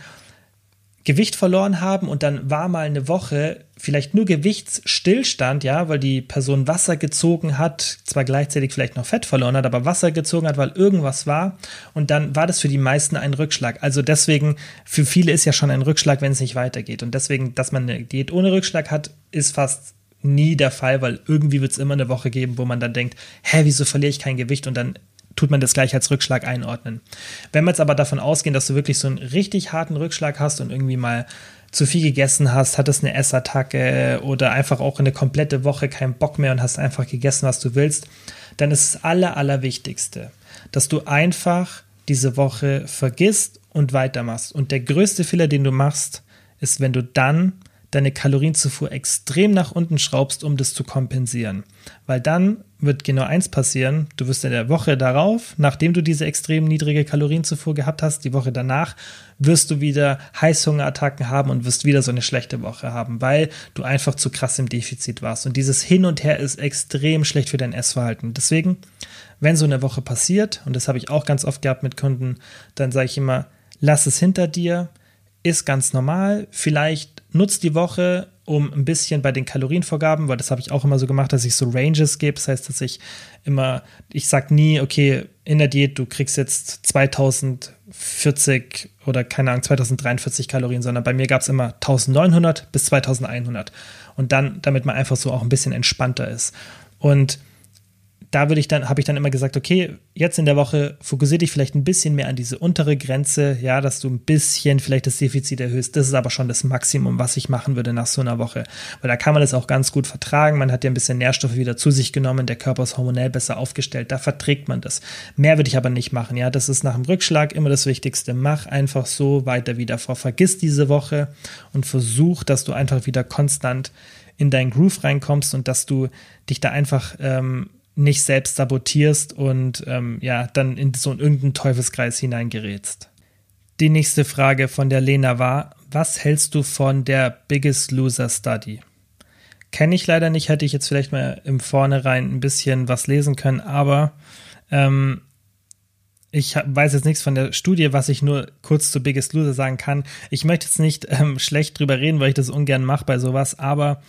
Gewicht verloren haben und dann war mal eine Woche vielleicht nur Gewichtsstillstand, ja, weil die Person Wasser gezogen hat, zwar gleichzeitig vielleicht noch Fett verloren hat, aber Wasser gezogen hat, weil irgendwas war und dann war das für die meisten ein Rückschlag. Also deswegen, für viele ist ja schon ein Rückschlag, wenn es nicht weitergeht und deswegen, dass man eine Diät ohne Rückschlag hat, ist fast nie der Fall, weil irgendwie wird es immer eine Woche geben, wo man dann denkt, hä, wieso verliere ich kein Gewicht und dann tut man das gleich als Rückschlag einordnen. Wenn wir jetzt aber davon ausgehen, dass du wirklich so einen richtig harten Rückschlag hast und irgendwie mal zu viel gegessen hast, hattest eine Essattacke oder einfach auch eine komplette Woche keinen Bock mehr und hast einfach gegessen, was du willst, dann ist das Aller, Allerwichtigste, dass du einfach diese Woche vergisst und weitermachst. Und der größte Fehler, den du machst, ist, wenn du dann deine Kalorienzufuhr extrem nach unten schraubst, um das zu kompensieren. Weil dann wird genau eins passieren, du wirst in der Woche darauf, nachdem du diese extrem niedrige Kalorienzufuhr gehabt hast, die Woche danach, wirst du wieder Heißhungerattacken haben und wirst wieder so eine schlechte Woche haben, weil du einfach zu krass im Defizit warst. Und dieses Hin und Her ist extrem schlecht für dein Essverhalten. Deswegen, wenn so eine Woche passiert, und das habe ich auch ganz oft gehabt mit Kunden, dann sage ich immer, lass es hinter dir, ist ganz normal. Vielleicht nutzt die Woche, um ein bisschen bei den Kalorienvorgaben, weil das habe ich auch immer so gemacht, dass ich so Ranges gebe. Das heißt, dass ich immer, ich sage nie, okay, in der Diät, du kriegst jetzt 2040 oder keine Ahnung, 2043 Kalorien, sondern bei mir gab es immer 1900 bis 2100. Und dann, damit man einfach so auch ein bisschen entspannter ist. Und da würde ich dann, habe ich dann immer gesagt, okay, jetzt in der Woche fokussiere dich vielleicht ein bisschen mehr an diese untere Grenze, ja, dass du ein bisschen vielleicht das Defizit erhöhst. Das ist aber schon das Maximum, was ich machen würde nach so einer Woche. Weil da kann man das auch ganz gut vertragen. Man hat ja ein bisschen Nährstoffe wieder zu sich genommen, der Körper ist hormonell besser aufgestellt, da verträgt man das. Mehr würde ich aber nicht machen, ja. Das ist nach dem Rückschlag immer das Wichtigste. Mach einfach so weiter wie davor. Vergiss diese Woche und versuch, dass du einfach wieder konstant in deinen Groove reinkommst und dass du dich da einfach ähm, nicht selbst sabotierst und ähm, ja, dann in so irgendeinen Teufelskreis hineingerätst. Die nächste Frage von der Lena war, was hältst du von der Biggest Loser Study? Kenne ich leider nicht, hätte ich jetzt vielleicht mal im Vornherein ein bisschen was lesen können, aber ähm, ich weiß jetzt nichts von der Studie, was ich nur kurz zu Biggest Loser sagen kann. Ich möchte jetzt nicht ähm, schlecht drüber reden, weil ich das ungern mache bei sowas, aber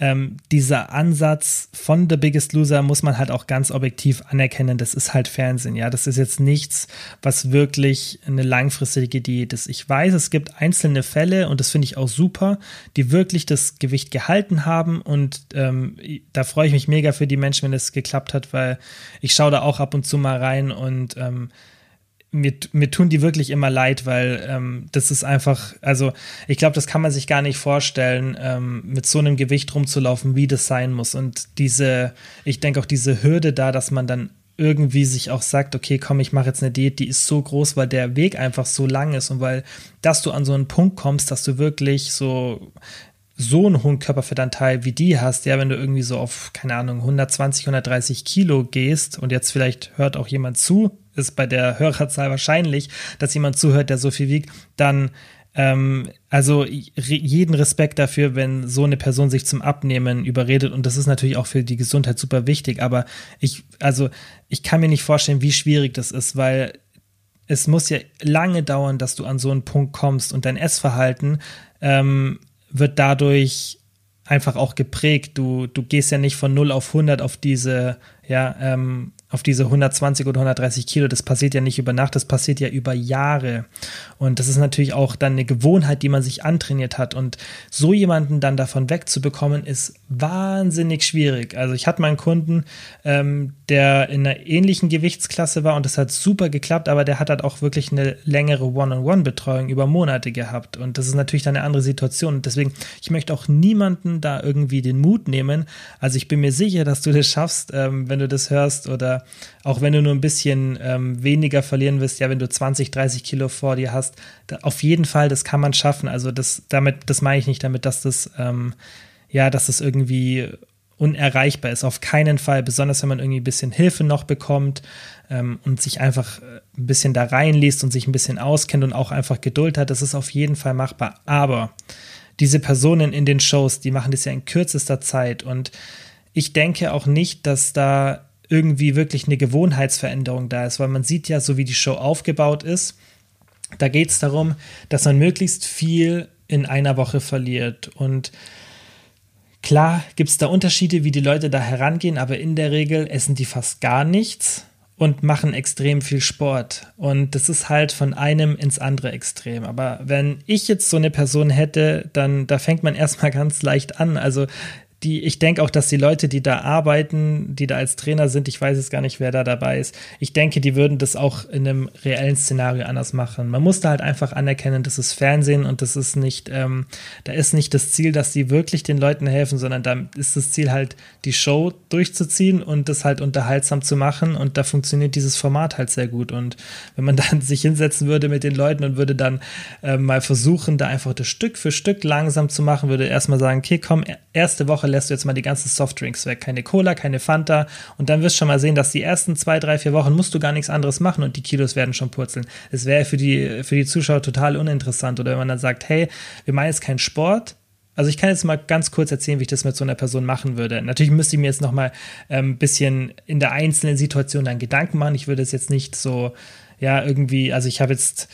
ähm, dieser Ansatz von The Biggest Loser muss man halt auch ganz objektiv anerkennen. Das ist halt Fernsehen, ja. Das ist jetzt nichts, was wirklich eine langfristige Diät ist. Ich weiß, es gibt einzelne Fälle und das finde ich auch super, die wirklich das Gewicht gehalten haben und ähm, da freue ich mich mega für die Menschen, wenn es geklappt hat, weil ich schaue da auch ab und zu mal rein und ähm, mir, mir tun die wirklich immer leid, weil ähm, das ist einfach, also ich glaube, das kann man sich gar nicht vorstellen, ähm, mit so einem Gewicht rumzulaufen, wie das sein muss. Und diese, ich denke auch diese Hürde da, dass man dann irgendwie sich auch sagt, okay, komm, ich mache jetzt eine Diät, die ist so groß, weil der Weg einfach so lang ist und weil, dass du an so einen Punkt kommst, dass du wirklich so so einen hohen Körperfettanteil wie die hast, ja, wenn du irgendwie so auf, keine Ahnung, 120, 130 Kilo gehst und jetzt vielleicht hört auch jemand zu, ist bei der Hörerzahl wahrscheinlich, dass jemand zuhört, der so viel wiegt, dann ähm, also jeden Respekt dafür, wenn so eine Person sich zum Abnehmen überredet. Und das ist natürlich auch für die Gesundheit super wichtig, aber ich, also ich kann mir nicht vorstellen, wie schwierig das ist, weil es muss ja lange dauern, dass du an so einen Punkt kommst. Und dein Essverhalten ähm, wird dadurch einfach auch geprägt. Du, du gehst ja nicht von 0 auf 100 auf diese, ja, ähm, auf diese 120 oder 130 Kilo. Das passiert ja nicht über Nacht, das passiert ja über Jahre. Und das ist natürlich auch dann eine Gewohnheit, die man sich antrainiert hat. Und so jemanden dann davon wegzubekommen, ist wahnsinnig schwierig. Also ich hatte mal einen Kunden, ähm, der in einer ähnlichen Gewichtsklasse war und das hat super geklappt, aber der hat halt auch wirklich eine längere One-on-One-Betreuung über Monate gehabt. Und das ist natürlich dann eine andere Situation. Und deswegen, ich möchte auch niemanden da irgendwie den Mut nehmen. Also ich bin mir sicher, dass du das schaffst, ähm, wenn du das hörst oder auch wenn du nur ein bisschen ähm, weniger verlieren wirst, ja, wenn du 20, 30 Kilo vor dir hast, da, auf jeden Fall, das kann man schaffen. Also das, damit, das meine ich nicht damit, dass das, ähm, ja, dass das irgendwie unerreichbar ist. Auf keinen Fall, besonders wenn man irgendwie ein bisschen Hilfe noch bekommt ähm, und sich einfach äh, ein bisschen da reinliest und sich ein bisschen auskennt und auch einfach Geduld hat. Das ist auf jeden Fall machbar. Aber diese Personen in den Shows, die machen das ja in kürzester Zeit und ich denke auch nicht, dass da irgendwie wirklich eine Gewohnheitsveränderung da ist, weil man sieht ja, so wie die Show aufgebaut ist, da geht es darum, dass man möglichst viel in einer Woche verliert. Und klar gibt es da Unterschiede, wie die Leute da herangehen, aber in der Regel essen die fast gar nichts und machen extrem viel Sport. Und das ist halt von einem ins andere Extrem. Aber wenn ich jetzt so eine Person hätte, dann da fängt man erstmal *laughs* ganz leicht an. Also die, ich denke auch, dass die Leute, die da arbeiten, die da als Trainer sind, ich weiß jetzt gar nicht, wer da dabei ist, ich denke, die würden das auch in einem reellen Szenario anders machen. Man muss da halt einfach anerkennen, das ist Fernsehen und das ist nicht, ähm, da ist nicht das Ziel, dass sie wirklich den Leuten helfen, sondern da ist das Ziel halt, die Show durchzuziehen und das halt unterhaltsam zu machen und da funktioniert dieses Format halt sehr gut. Und wenn man *laughs* dann sich hinsetzen würde mit den Leuten und würde dann äh, mal versuchen, da einfach das Stück für Stück langsam zu machen, würde erstmal sagen, okay, komm, erste Woche lässt du jetzt mal die ganzen Softdrinks weg. Keine Cola, keine Fanta. Und dann wirst du schon mal sehen, dass die ersten zwei, drei, vier Wochen musst du gar nichts anderes machen und die Kilos werden schon purzeln. Es wäre für die, für die Zuschauer total uninteressant. Oder wenn man dann sagt, hey, wir machen jetzt keinen Sport, also ich kann jetzt mal ganz kurz erzählen, wie ich das mit so einer Person machen würde. Natürlich müsste ich mir jetzt noch mal ein ähm, bisschen in der einzelnen Situation dann Gedanken machen. Ich würde es jetzt nicht so, ja, irgendwie, also ich habe jetzt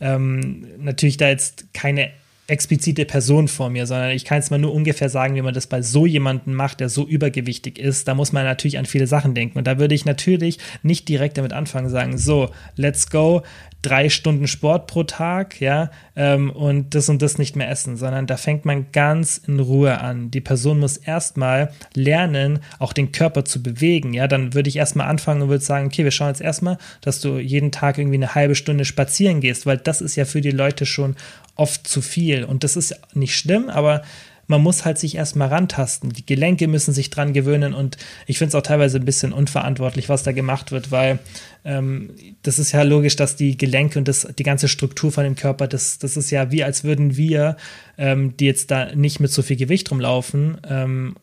ähm, natürlich da jetzt keine explizite Person vor mir, sondern ich kann es mal nur ungefähr sagen, wie man das bei so jemandem macht, der so übergewichtig ist. Da muss man natürlich an viele Sachen denken. Und da würde ich natürlich nicht direkt damit anfangen, sagen, so, let's go, drei Stunden Sport pro Tag, ja, ähm, und das und das nicht mehr essen, sondern da fängt man ganz in Ruhe an. Die Person muss erstmal lernen, auch den Körper zu bewegen, ja, dann würde ich erstmal anfangen und würde sagen, okay, wir schauen jetzt erstmal, dass du jeden Tag irgendwie eine halbe Stunde spazieren gehst, weil das ist ja für die Leute schon oft zu viel und das ist nicht schlimm, aber man muss halt sich erstmal rantasten. Die Gelenke müssen sich dran gewöhnen und ich finde es auch teilweise ein bisschen unverantwortlich, was da gemacht wird, weil ähm, das ist ja logisch, dass die Gelenke und das, die ganze Struktur von dem Körper, das, das ist ja wie, als würden wir, ähm, die jetzt da nicht mit so viel Gewicht rumlaufen, ähm,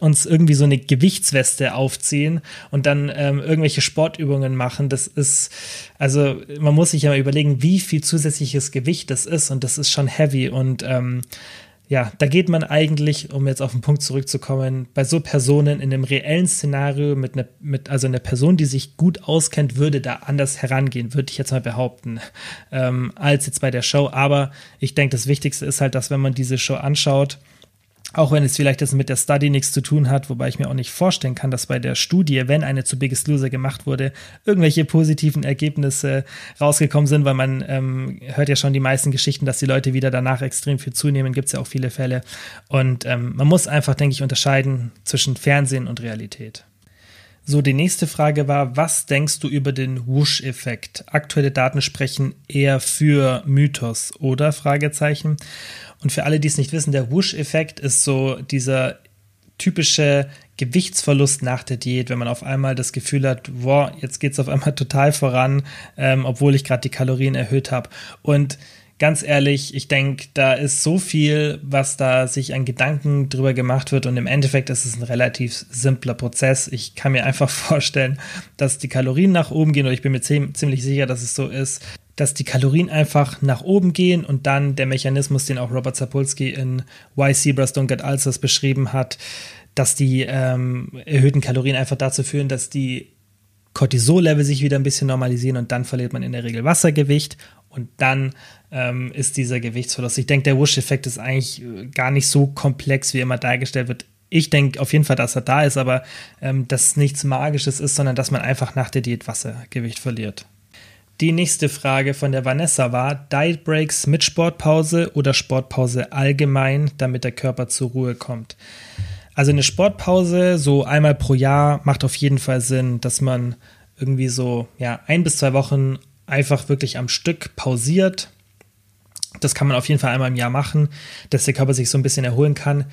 uns irgendwie so eine Gewichtsweste aufziehen und dann ähm, irgendwelche Sportübungen machen. Das ist, also man muss sich ja mal überlegen, wie viel zusätzliches Gewicht das ist und das ist schon heavy und ähm, ja, da geht man eigentlich, um jetzt auf den Punkt zurückzukommen, bei so Personen in einem reellen Szenario mit einer, mit, also einer Person, die sich gut auskennt, würde da anders herangehen, würde ich jetzt mal behaupten, ähm, als jetzt bei der Show. Aber ich denke, das Wichtigste ist halt, dass wenn man diese Show anschaut, auch wenn es vielleicht jetzt mit der Study nichts zu tun hat, wobei ich mir auch nicht vorstellen kann, dass bei der Studie, wenn eine zu Biggest Loser gemacht wurde, irgendwelche positiven Ergebnisse rausgekommen sind, weil man ähm, hört ja schon die meisten Geschichten, dass die Leute wieder danach extrem viel zunehmen, gibt es ja auch viele Fälle. Und ähm, man muss einfach, denke ich, unterscheiden zwischen Fernsehen und Realität. So, die nächste Frage war, was denkst du über den Whoosh-Effekt? Aktuelle Daten sprechen eher für Mythos, oder? Fragezeichen. Und für alle, die es nicht wissen, der Whoosh-Effekt ist so dieser typische Gewichtsverlust nach der Diät, wenn man auf einmal das Gefühl hat, wow, jetzt geht es auf einmal *laughs* total voran, ähm, obwohl ich gerade die Kalorien erhöht habe. Und ganz ehrlich, ich denke, da ist so viel, was da sich an Gedanken drüber gemacht wird und im Endeffekt ist es ein relativ simpler Prozess. Ich kann mir einfach *laughs* vorstellen, dass die Kalorien nach oben gehen oder ich bin mir ziemlich sicher, dass es so ist, dass die Kalorien einfach nach oben gehen und dann der Mechanismus, den auch Robert Sapolsky in Why Zebras Don't Get Ulcers beschrieben hat, dass die ähm, erhöhten Kalorien einfach dazu führen, dass die Cortisol-Level sich wieder ein bisschen normalisieren und dann verliert man in der Regel Wassergewicht und dann ähm, ist dieser Gewichtsverlust. Ich denke, der Wush-Effekt ist eigentlich äh, gar nicht so komplex, wie immer dargestellt wird. Ich denke auf jeden Fall, dass er da ist, aber ähm, dass nichts Magisches ist, sondern dass man einfach nach der Diät Wassergewicht verliert. Die nächste Frage von der Vanessa war: Diet Breaks mit Sportpause oder Sportpause allgemein, damit der Körper zur Ruhe kommt? Also eine Sportpause so einmal pro Jahr macht auf jeden Fall Sinn, dass man irgendwie so ja ein bis zwei Wochen einfach wirklich am Stück pausiert. Das kann man auf jeden Fall einmal im Jahr machen, dass der Körper sich so ein bisschen erholen kann.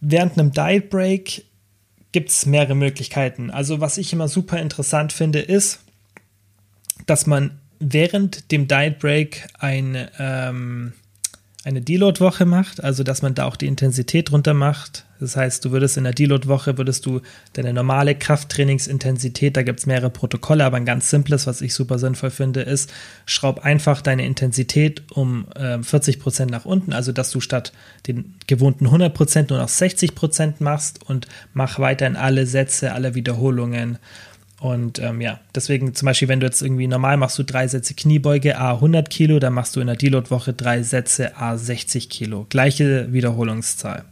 Während einem Diet Break gibt es mehrere Möglichkeiten. Also was ich immer super interessant finde, ist, dass man während dem Diet Break ein, ähm, eine Deload-Woche macht, also dass man da auch die Intensität runter macht. Das heißt, du würdest in der Deload-Woche, würdest du deine normale Krafttrainingsintensität, da gibt es mehrere Protokolle, aber ein ganz simples, was ich super sinnvoll finde, ist, schraub einfach deine Intensität um äh, 40 Prozent nach unten, also dass du statt den gewohnten 100 Prozent nur noch 60 Prozent machst und mach weiterhin alle Sätze, alle Wiederholungen und ähm, ja, deswegen zum Beispiel, wenn du jetzt irgendwie normal machst du drei Sätze Kniebeuge A 100 Kilo, dann machst du in der Deload-Woche drei Sätze A 60 Kilo. Gleiche Wiederholungszahl.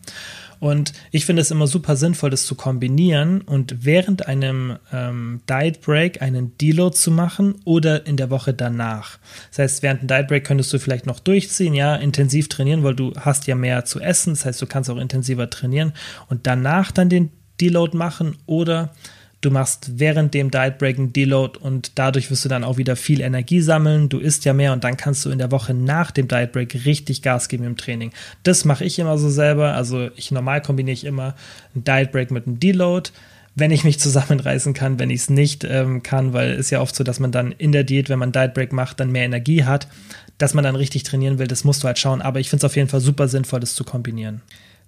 Und ich finde es immer super sinnvoll, das zu kombinieren und während einem ähm, Diet Break einen Deload zu machen oder in der Woche danach. Das heißt, während einem Diet Break könntest du vielleicht noch durchziehen, ja, intensiv trainieren, weil du hast ja mehr zu essen. Das heißt, du kannst auch intensiver trainieren und danach dann den Deload machen oder Du machst während dem Diet Break einen Deload und dadurch wirst du dann auch wieder viel Energie sammeln. Du isst ja mehr und dann kannst du in der Woche nach dem Diet Break richtig Gas geben im Training. Das mache ich immer so selber. Also ich normal kombiniere ich immer einen Diet Break mit einem Deload wenn ich mich *laughs* zusammenreißen kann, wenn ich es nicht ähm, kann, weil es ja oft so, dass man dann in der Diät, wenn man Diet Break macht, dann mehr Energie hat, dass man dann richtig trainieren will, das musst du halt schauen. Aber ich finde es auf jeden Fall super sinnvoll, das zu kombinieren.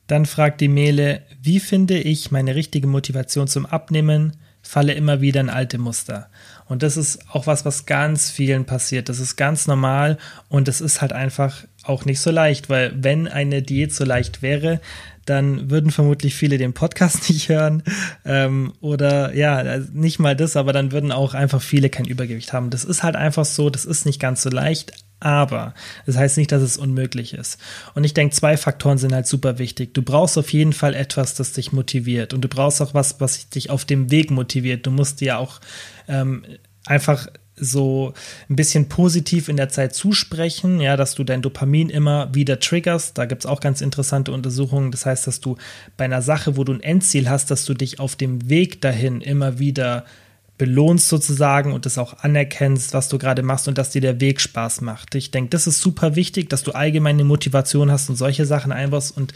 Dann fragt die Mele, wie finde ich meine richtige Motivation zum Abnehmen? Falle immer wieder in alte Muster. Und das ist auch was, was ganz vielen passiert. Das ist ganz normal und es ist halt einfach auch nicht so leicht, weil wenn eine Diät so leicht wäre, dann würden vermutlich viele den Podcast *laughs* nicht hören ähm, oder ja, nicht mal das, aber dann würden auch einfach viele kein Übergewicht haben. Das ist halt einfach so, das ist nicht ganz so leicht, aber das heißt nicht, dass es unmöglich ist. Und ich denke, zwei Faktoren sind halt super wichtig. Du brauchst auf jeden Fall etwas, das dich motiviert und du brauchst auch was, was dich auf dem Weg motiviert. Du musst dir auch ähm, einfach so ein bisschen positiv in der Zeit zusprechen, ja, dass du dein Dopamin immer wieder triggerst. Da gibt es auch ganz interessante Untersuchungen. Das heißt, dass du bei einer Sache, wo du ein Endziel hast, dass du dich auf dem Weg dahin immer wieder belohnst sozusagen und das auch anerkennst, was du gerade machst und dass dir der Weg Spaß macht. Ich denke, das ist super wichtig, dass du allgemeine Motivation hast und solche Sachen einbaust und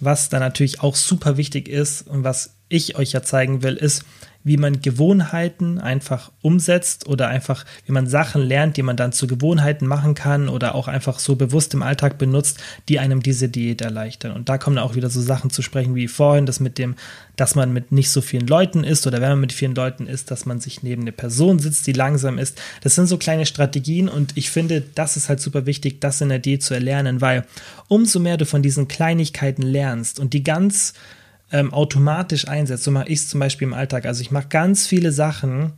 was dann natürlich auch super wichtig ist und was ich euch ja zeigen will, ist, wie man Gewohnheiten einfach umsetzt oder einfach, wie man Sachen lernt, die man dann zu Gewohnheiten machen kann oder auch einfach so bewusst im Alltag benutzt, die einem diese Diät erleichtern. Und da kommen auch wieder so Sachen zu sprechen wie vorhin, das mit dem, dass man mit nicht so vielen Leuten ist oder wenn man mit vielen Leuten ist, dass man sich neben eine Person sitzt, die langsam ist. Das sind so kleine Strategien und ich finde, das ist halt super wichtig, das in der Diät zu erlernen, weil umso mehr du von diesen Kleinigkeiten lernst und die ganz ähm, automatisch einsetzt. So mache ich es zum Beispiel im Alltag. Also ich mache ganz viele Sachen,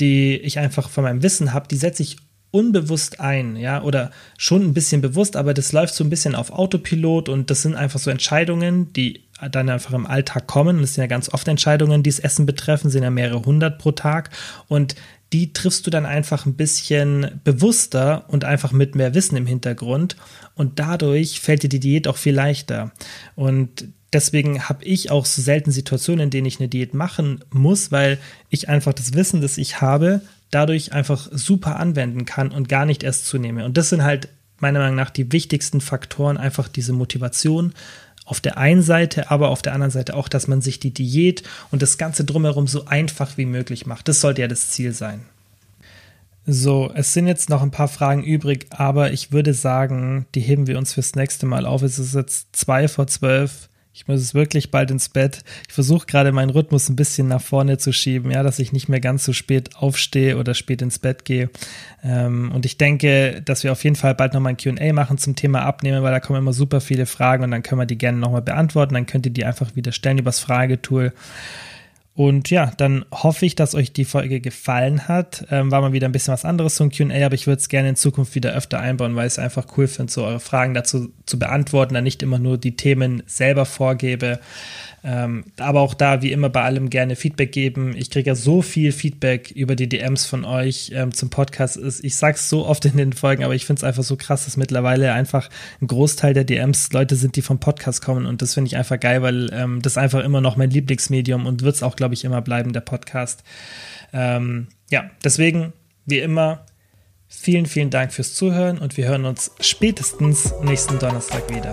die ich einfach von meinem Wissen habe, die setze ich unbewusst ein, ja, oder schon ein bisschen bewusst, aber das läuft so ein bisschen auf Autopilot und das sind einfach so Entscheidungen, die dann einfach im Alltag kommen. das sind ja ganz oft Entscheidungen, die das Essen betreffen, sind ja mehrere hundert pro Tag und die triffst du dann einfach ein bisschen bewusster und einfach mit mehr Wissen im Hintergrund und dadurch fällt dir die Diät auch viel leichter. Und deswegen habe ich auch so selten Situationen, in denen ich eine Diät machen muss, weil ich einfach das Wissen, das ich habe, dadurch einfach super anwenden kann und gar nicht erst zunehme. Und das sind halt meiner Meinung nach die wichtigsten Faktoren, einfach diese Motivation auf der einen Seite, aber auf der anderen Seite auch, dass man sich die Diät und das Ganze drumherum so einfach wie möglich macht. Das sollte ja das Ziel sein. So, es sind jetzt noch ein paar Fragen übrig, aber ich würde sagen, die heben wir uns fürs nächste Mal auf. Es ist jetzt zwei vor zwölf. Ich muss es wirklich bald ins Bett. Ich versuche gerade meinen Rhythmus ein bisschen nach vorne zu schieben, ja, dass ich nicht mehr ganz so spät aufstehe oder spät ins Bett gehe. Ähm, und ich denke, dass wir auf jeden Fall bald nochmal ein QA machen zum Thema Abnehmen, weil da kommen immer super viele Fragen und dann können wir die gerne nochmal beantworten. Dann könnt ihr die einfach wieder stellen übers Fragetool. Und ja, dann hoffe ich, dass euch die Folge gefallen hat. Ähm, war mal wieder ein bisschen was anderes zum QA, aber ich würde es gerne in Zukunft wieder öfter einbauen, weil ich es einfach cool finde, so eure Fragen dazu zu beantworten, dann nicht immer nur die Themen selber vorgebe. Ähm, aber auch da, wie immer, bei allem gerne Feedback geben. Ich kriege ja so viel Feedback über die DMs von euch ähm, zum Podcast. Ich sag's so oft in den Folgen, aber ich finde es einfach so krass, dass mittlerweile einfach ein Großteil der DMs Leute sind, die vom Podcast kommen. Und das finde ich einfach geil, weil ähm, das einfach immer noch mein Lieblingsmedium und wird es auch, glaube ich, immer bleiben, der Podcast. Ähm, ja, deswegen, wie immer, vielen, vielen Dank fürs Zuhören und wir hören uns spätestens nächsten Donnerstag wieder.